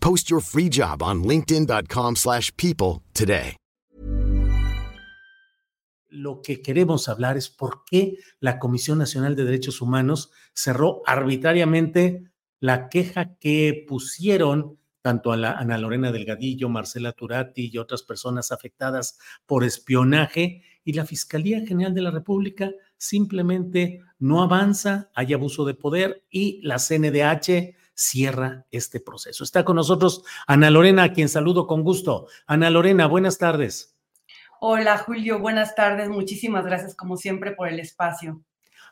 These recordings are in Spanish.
Post your free job on linkedin.com/people slash people today. Lo que queremos hablar es por qué la Comisión Nacional de Derechos Humanos cerró arbitrariamente la queja que pusieron tanto a la Ana Lorena Delgadillo, Marcela Turati y otras personas afectadas por espionaje y la Fiscalía General de la República simplemente no avanza, hay abuso de poder y la CNDH cierra este proceso. Está con nosotros Ana Lorena, a quien saludo con gusto. Ana Lorena, buenas tardes. Hola Julio, buenas tardes. Muchísimas gracias como siempre por el espacio.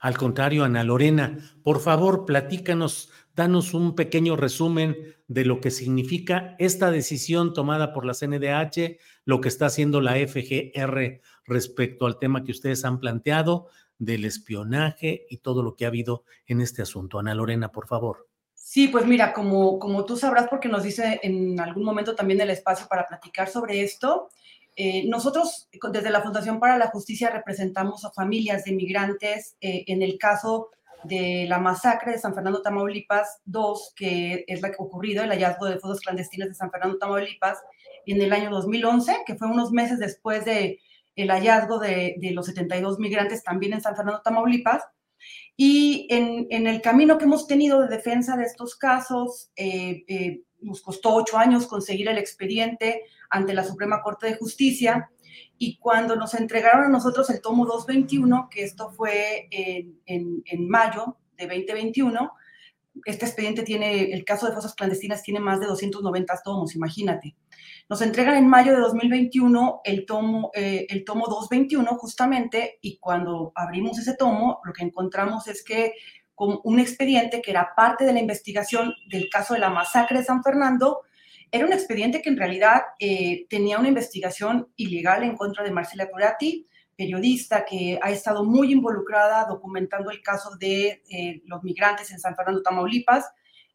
Al contrario, Ana Lorena, por favor, platícanos, danos un pequeño resumen de lo que significa esta decisión tomada por la CNDH, lo que está haciendo la FGR respecto al tema que ustedes han planteado del espionaje y todo lo que ha habido en este asunto. Ana Lorena, por favor. Sí, pues mira, como, como tú sabrás, porque nos dice en algún momento también el espacio para platicar sobre esto, eh, nosotros desde la Fundación para la Justicia representamos a familias de migrantes eh, en el caso de la masacre de San Fernando, Tamaulipas 2, que es la que ocurrido, el hallazgo de fosas clandestinas de San Fernando, Tamaulipas, en el año 2011, que fue unos meses después de el hallazgo de, de los 72 migrantes también en San Fernando, Tamaulipas. Y en, el camino que hemos tenido de defensa de estos casos, eh, eh, nos costó ocho años conseguir el expediente ante la Suprema Corte de Justicia. Y cuando nos entregaron a nosotros el tomo 221, que esto fue en, en mayo de 2021, este expediente tiene, el caso de fosas clandestinas tiene más de 290 tomos, imagínate. Nos entregan en mayo de 2021 el tomo, eh, el tomo 221 justamente y cuando abrimos ese tomo lo que encontramos es que con un expediente que era parte de la investigación del caso de la masacre de San Fernando, era un expediente que en realidad eh, tenía una investigación ilegal en contra de Marcela Turati, periodista que ha estado muy involucrada documentando el caso de eh, los migrantes en San Fernando, Tamaulipas,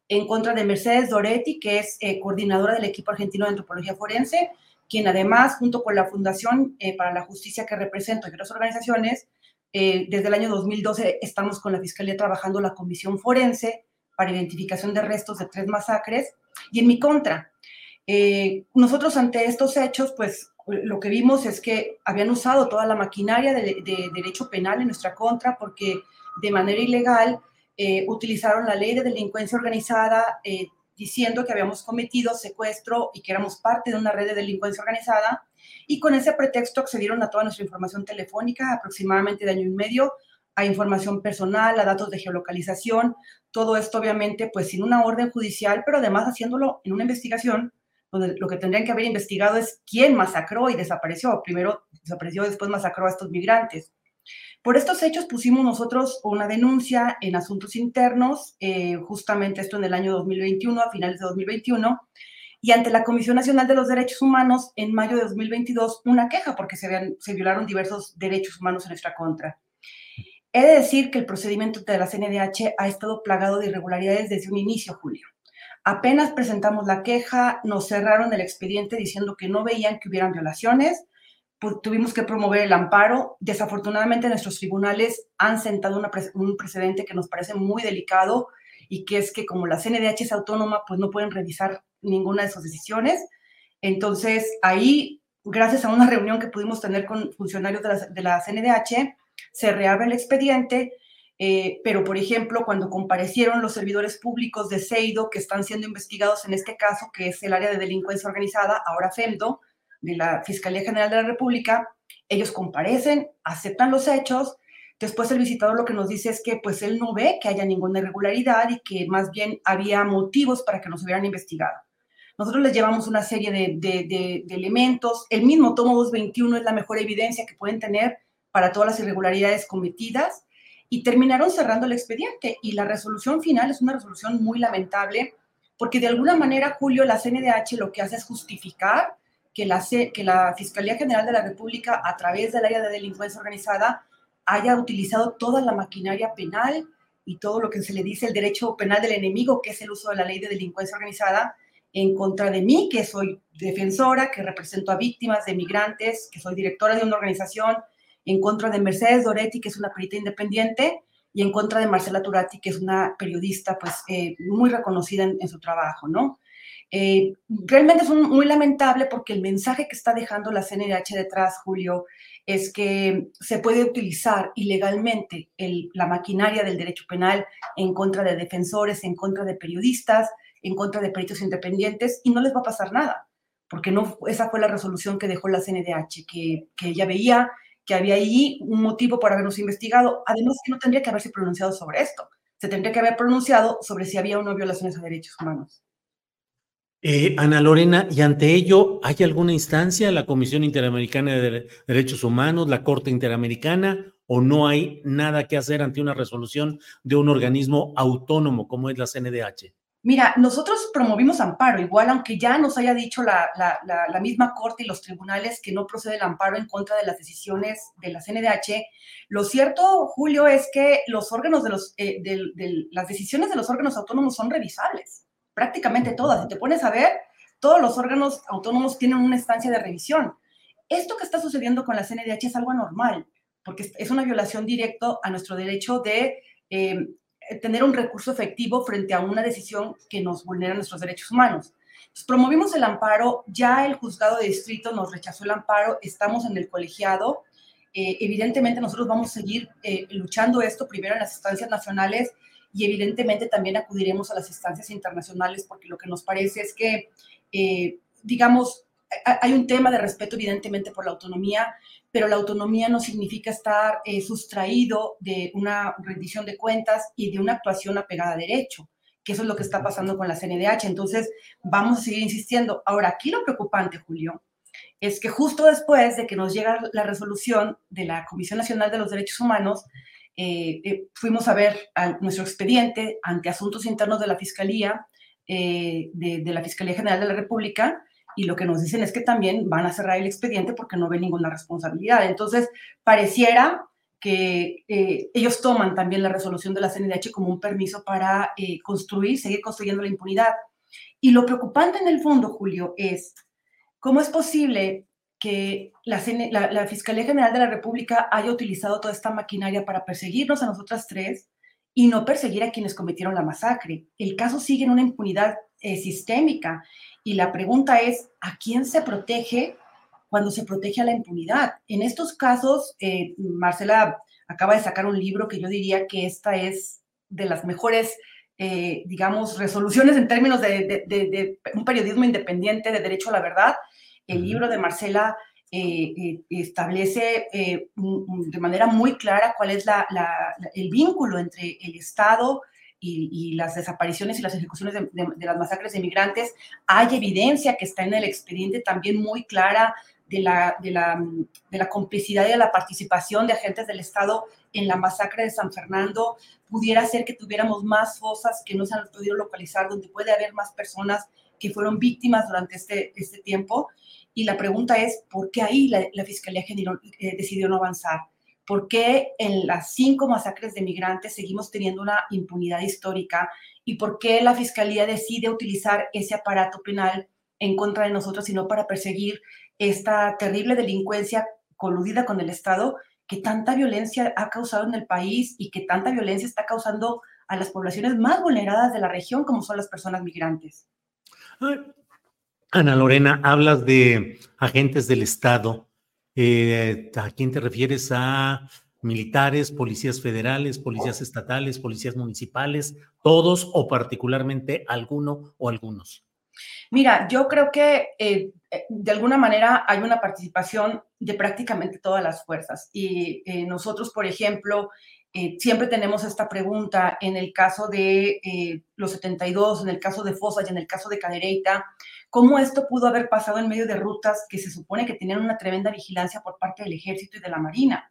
en contra de Mercedes Doretti, que es eh, coordinadora del equipo argentino de antropología forense, quien además, junto con la Fundación eh, para la Justicia que represento y otras organizaciones, desde el año 2012 estamos con la Fiscalía trabajando la Comisión Forense para identificación de restos de tres masacres y en mi contra. nosotros ante estos hechos, pues lo que vimos es que habían usado toda la maquinaria de, de derecho penal en nuestra contra porque de manera ilegal eh, utilizaron la ley de delincuencia organizada eh, diciendo que habíamos cometido secuestro y que éramos parte de una red de delincuencia organizada. Y con ese pretexto accedieron a toda nuestra información telefónica, aproximadamente de año y medio, a información personal, a datos de geolocalización, todo esto obviamente pues sin una orden judicial, pero además haciéndolo en una investigación donde lo que tendrían que haber investigado es quién masacró y desapareció. Primero desapareció, después masacró a estos migrantes. Por estos hechos pusimos nosotros una denuncia en asuntos internos, eh, justamente esto en el año 2021, a finales de 2021, y ante la Comisión Nacional de los Derechos Humanos en mayo de 2022 una queja porque se, se violaron diversos derechos humanos en nuestra contra. He de decir que el procedimiento de la CNDH ha estado plagado de irregularidades desde un inicio, Julio. Apenas presentamos la queja, nos cerraron el expediente diciendo que no veían que hubieran violaciones, pues, tuvimos que promover el amparo. Desafortunadamente nuestros tribunales han sentado un precedente que nos parece muy delicado y que es que como la CNDH es autónoma, pues no pueden revisar ninguna de sus decisiones. Entonces, ahí, gracias a una reunión que pudimos tener con funcionarios de la, CNDH, se reabre el expediente, eh, pero por ejemplo, cuando comparecieron los servidores públicos de CEIDO que están siendo investigados en este caso, que es el área de delincuencia organizada, ahora FEMDO, de la Fiscalía General de la República, ellos comparecen, aceptan los hechos, después el visitador lo que nos dice es que pues él no ve que haya ninguna irregularidad y que más bien había motivos para que nos hubieran investigado. Nosotros les llevamos una serie de, de, elementos. El mismo tomo 221 es la mejor evidencia que pueden tener para todas las irregularidades cometidas y terminaron cerrando el expediente. Y la resolución final es una resolución muy lamentable porque de alguna manera, Julio, la CNDH lo que hace es justificar que la, que la Fiscalía General de la República, a través del área de delincuencia organizada, haya utilizado toda la maquinaria penal y todo lo que se le dice el derecho penal del enemigo, que es el uso de la ley de delincuencia organizada, en contra de mí, que soy defensora, que represento a víctimas de migrantes, que soy directora de una organización, en contra de Mercedes Doretti, que es una perita independiente, y en contra de Marcela Turati, que es una periodista pues eh, muy reconocida en, su trabajo, ¿no? Eh, realmente es muy lamentable porque el mensaje que está dejando la CNDH detrás, Julio, es que se puede utilizar ilegalmente la maquinaria del derecho penal en contra de defensores, en contra de periodistas, en contra de peritos independientes y no les va a pasar nada, porque no, esa fue la resolución que dejó la CNDH, que, que ella veía que había ahí un motivo para habernos investigado, además que no tendría que haberse pronunciado sobre esto, se tendría que haber pronunciado sobre si había o no violaciones a derechos humanos. Eh, Ana Lorena, y ante ello, ¿hay alguna instancia, la Comisión Interamericana de Derechos Humanos, la Corte Interamericana, o no hay nada que hacer ante una resolución de un organismo autónomo como es la CNDH? Mira, nosotros promovimos amparo, igual aunque ya nos haya dicho la, misma Corte y los tribunales que no procede el amparo en contra de las decisiones de la CNDH, lo cierto, Julio, es que los órganos de los, eh, las decisiones de los órganos autónomos son revisables, prácticamente todas. Si te pones a ver, todos los órganos autónomos tienen una instancia de revisión. Esto que está sucediendo con la CNDH es algo anormal, porque es una violación directa a nuestro derecho de eh, tener un recurso efectivo frente a una decisión que nos vulnera nuestros derechos humanos. promovimos el amparo, ya el juzgado de distrito nos rechazó el amparo, estamos en el colegiado. Eh, evidentemente nosotros vamos a seguir eh, luchando esto primero en las instancias nacionales y evidentemente también acudiremos a las instancias internacionales porque lo que nos parece es que, digamos, hay un tema de respeto evidentemente por la autonomía, pero la autonomía no significa estar eh, sustraído de una rendición de cuentas y de una actuación apegada a derecho, que eso es lo que está pasando con la CNDH. Entonces, vamos a seguir insistiendo. Ahora, aquí lo preocupante, Julio, es que justo después de que nos llega la resolución de la Comisión Nacional de los Derechos Humanos, eh, eh, fuimos a ver a nuestro expediente ante asuntos internos de la Fiscalía, de, de la Fiscalía General de la República, y lo que nos dicen es que también van a cerrar el expediente porque no ven ninguna responsabilidad. Entonces, pareciera que eh, ellos toman también la resolución de la CNDH como un permiso para eh, construir, seguir construyendo la impunidad. Y lo preocupante en el fondo, Julio, es cómo es posible que la, la, Fiscalía General de la República haya utilizado toda esta maquinaria para perseguirnos a nosotras tres y no perseguir a quienes cometieron la masacre. El caso sigue en una impunidad eh, sistémica y la pregunta es, ¿a quién se protege cuando se protege a la impunidad? En estos casos, eh, Marcela acaba de sacar un libro que yo diría que esta es de las mejores eh, digamos, resoluciones en términos de, un periodismo independiente de derecho a la verdad. El libro de Marcela eh, eh, establece de manera muy clara cuál es el vínculo entre el Estado y, las desapariciones y las ejecuciones de, las masacres de migrantes. Hay evidencia que está en el expediente también muy clara de la, de la, de la complicidad y de la participación de agentes del Estado en la masacre de San Fernando, pudiera ser que tuviéramos más fosas que no se han podido localizar, donde puede haber más personas que fueron víctimas durante este, este tiempo. Y la pregunta es, ¿por qué ahí la, Fiscalía General eh, decidió no avanzar? ¿Por qué en las cinco masacres de migrantes seguimos teniendo una impunidad histórica? ¿Y por qué la Fiscalía decide utilizar ese aparato penal en contra de nosotros, sino para perseguir esta terrible delincuencia coludida con el Estado que tanta violencia ha causado en el país y que tanta violencia está causando a las poblaciones más vulneradas de la región, como son las personas migrantes. Ana Lorena, hablas de agentes del Estado. Eh, ¿A quién te refieres? ¿A militares, policías federales, policías estatales, policías municipales, todos o particularmente alguno o algunos? Mira, yo creo que eh, eh, de alguna manera hay una participación de prácticamente todas las fuerzas. Y nosotros, por ejemplo, siempre tenemos esta pregunta en el caso de los 72, en el caso de Fosa y en el caso de Cadereyta, ¿cómo esto pudo haber pasado en medio de rutas que se supone que tenían una tremenda vigilancia por parte del ejército y de la marina?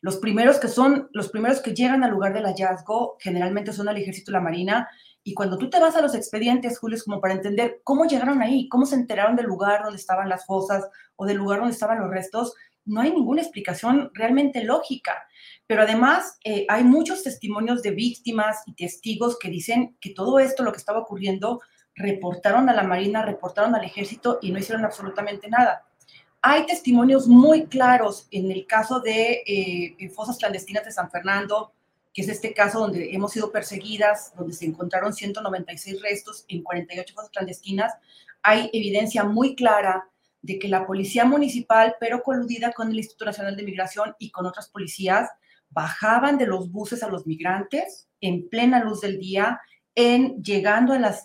Los primeros que son, los primeros que llegan al lugar del hallazgo generalmente son el ejército y la marina y cuando tú te vas a los expedientes, Julio, es como para entender cómo llegaron ahí, cómo se enteraron del lugar donde estaban las fosas o del lugar donde estaban los restos, no hay ninguna explicación realmente lógica. Pero además eh, hay muchos testimonios de víctimas y testigos que dicen que todo esto, lo que estaba ocurriendo, reportaron a la Marina, reportaron al ejército y no hicieron absolutamente nada. Hay testimonios muy claros en el caso de eh, fosas clandestinas de San Fernando, que es este caso donde hemos sido perseguidas, donde se encontraron 196 restos en 48 fosas clandestinas, hay evidencia muy clara de que la policía municipal, pero coludida con el Instituto Nacional de Migración y con otras policías, bajaban de los buses a los migrantes en plena luz del día, en llegando a las,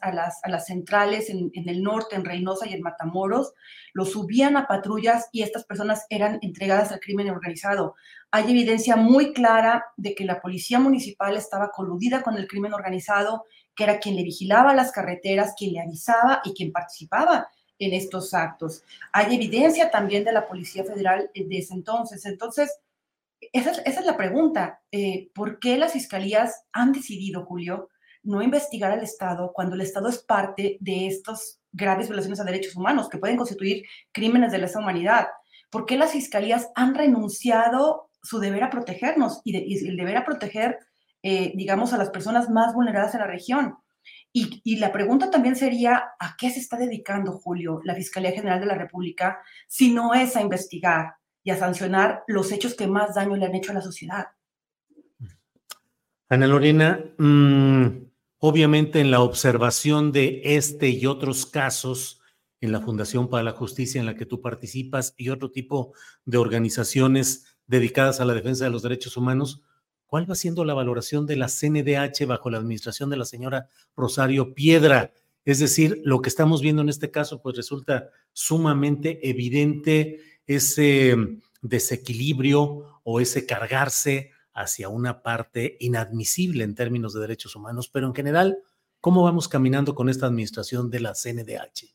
centrales en, el norte, en Reynosa y en Matamoros, los subían a patrullas y estas personas eran entregadas al crimen organizado hay evidencia muy clara de que la policía municipal estaba coludida con el crimen organizado, que era quien le vigilaba las carreteras, quien le avisaba y quien participaba en estos actos. Hay evidencia también de la Policía Federal de ese entonces. Entonces, esa es, la pregunta. Eh, ¿Por qué las fiscalías han decidido, Julio, no investigar al Estado cuando el Estado es parte de estas graves violaciones a derechos humanos que pueden constituir crímenes de lesa humanidad? ¿Por qué las fiscalías han renunciado su deber a protegernos y, el deber a proteger, eh, digamos, a las personas más vulneradas en la región. Y, la pregunta también sería, ¿a qué se está dedicando, Julio, la Fiscalía General de la República, si no es a investigar y a sancionar los hechos que más daño le han hecho a la sociedad? Ana Lorena, mm, obviamente en la observación de este y otros casos, en la Fundación para la Justicia en la que tú participas y otro tipo de organizaciones dedicadas a la defensa de los derechos humanos, ¿cuál va siendo la valoración de la CNDH bajo la administración de la señora Rosario Piedra? Es decir, lo que estamos viendo en este caso, pues resulta sumamente evidente ese desequilibrio o ese cargarse hacia una parte inadmisible en términos de derechos humanos, pero en general, ¿cómo vamos caminando con esta administración de la CNDH?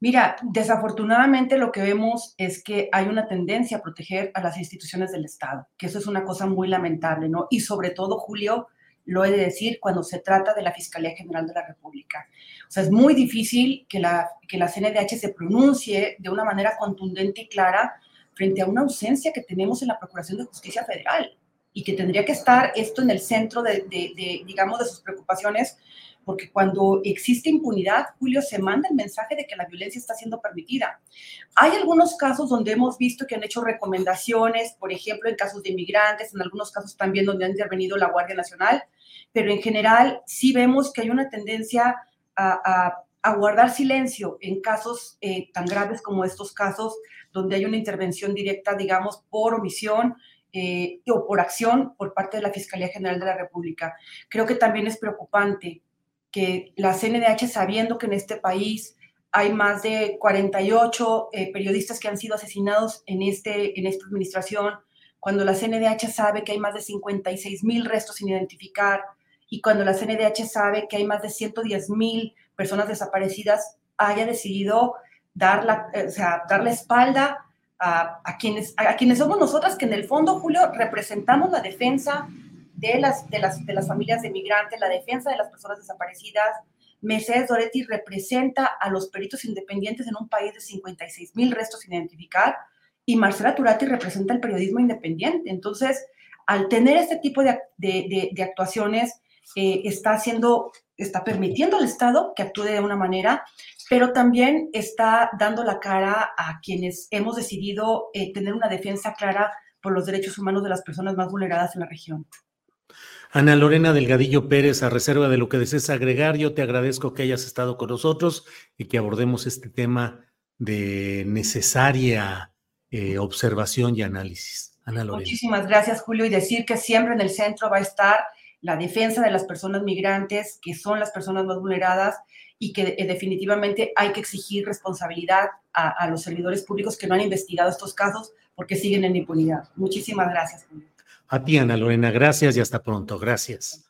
Mira, desafortunadamente lo que vemos es que hay una tendencia a proteger a las instituciones del Estado, que eso es una cosa muy lamentable, ¿no? Y sobre todo, Julio, lo he de decir cuando se trata de la Fiscalía General de la República. O sea, es muy difícil que la, que la CNDH se pronuncie de una manera contundente y clara frente a una ausencia que tenemos en la Procuración de Justicia Federal y que tendría que estar esto en el centro de, digamos, de sus preocupaciones porque cuando existe impunidad, Julio, se manda el mensaje de que la violencia está siendo permitida. Hay algunos casos donde hemos visto que han hecho recomendaciones, por ejemplo, en casos de inmigrantes, en algunos casos también donde ha intervenido la Guardia Nacional, pero en general sí vemos que hay una tendencia a, guardar silencio en casos eh, tan graves como estos casos, donde hay una intervención directa, digamos, por omisión eh, o por acción por parte de la Fiscalía General de la República. Creo que también es preocupante que la CNDH, sabiendo que en este país hay más de 48 eh, periodistas que han sido asesinados en, este, en esta administración, cuando la CNDH sabe que hay más de 56 mil restos sin identificar y cuando la CNDH sabe que hay más de 110 mil personas desaparecidas, haya decidido dar la, eh, o sea, dar la espalda a, quienes, a, quienes somos nosotras, que en el fondo, Julio, representamos la defensa de las, de las, de las familias de migrantes, la defensa de las personas desaparecidas. Mercedes Doretti representa a los peritos independientes en un país de 56 mil restos sin identificar y Marcela Turati representa el periodismo independiente. Entonces, al tener este tipo de, de, actuaciones, eh, está haciendo, está permitiendo al Estado que actúe de una manera, pero también está dando la cara a quienes hemos decidido eh, tener una defensa clara por los derechos humanos de las personas más vulneradas en la región. Ana Lorena Delgadillo Pérez, a reserva de lo que desees agregar, yo te agradezco que hayas estado con nosotros y que abordemos este tema de necesaria eh, observación y análisis. Ana Lorena. Muchísimas gracias, Julio, y decir que siempre en el centro va a estar la defensa de las personas migrantes, que son las personas más vulneradas, y que eh, definitivamente hay que exigir responsabilidad a, a los servidores públicos que no han investigado estos casos porque siguen en impunidad. Muchísimas gracias. A ti, Ana Lorena, gracias y hasta pronto. Gracias.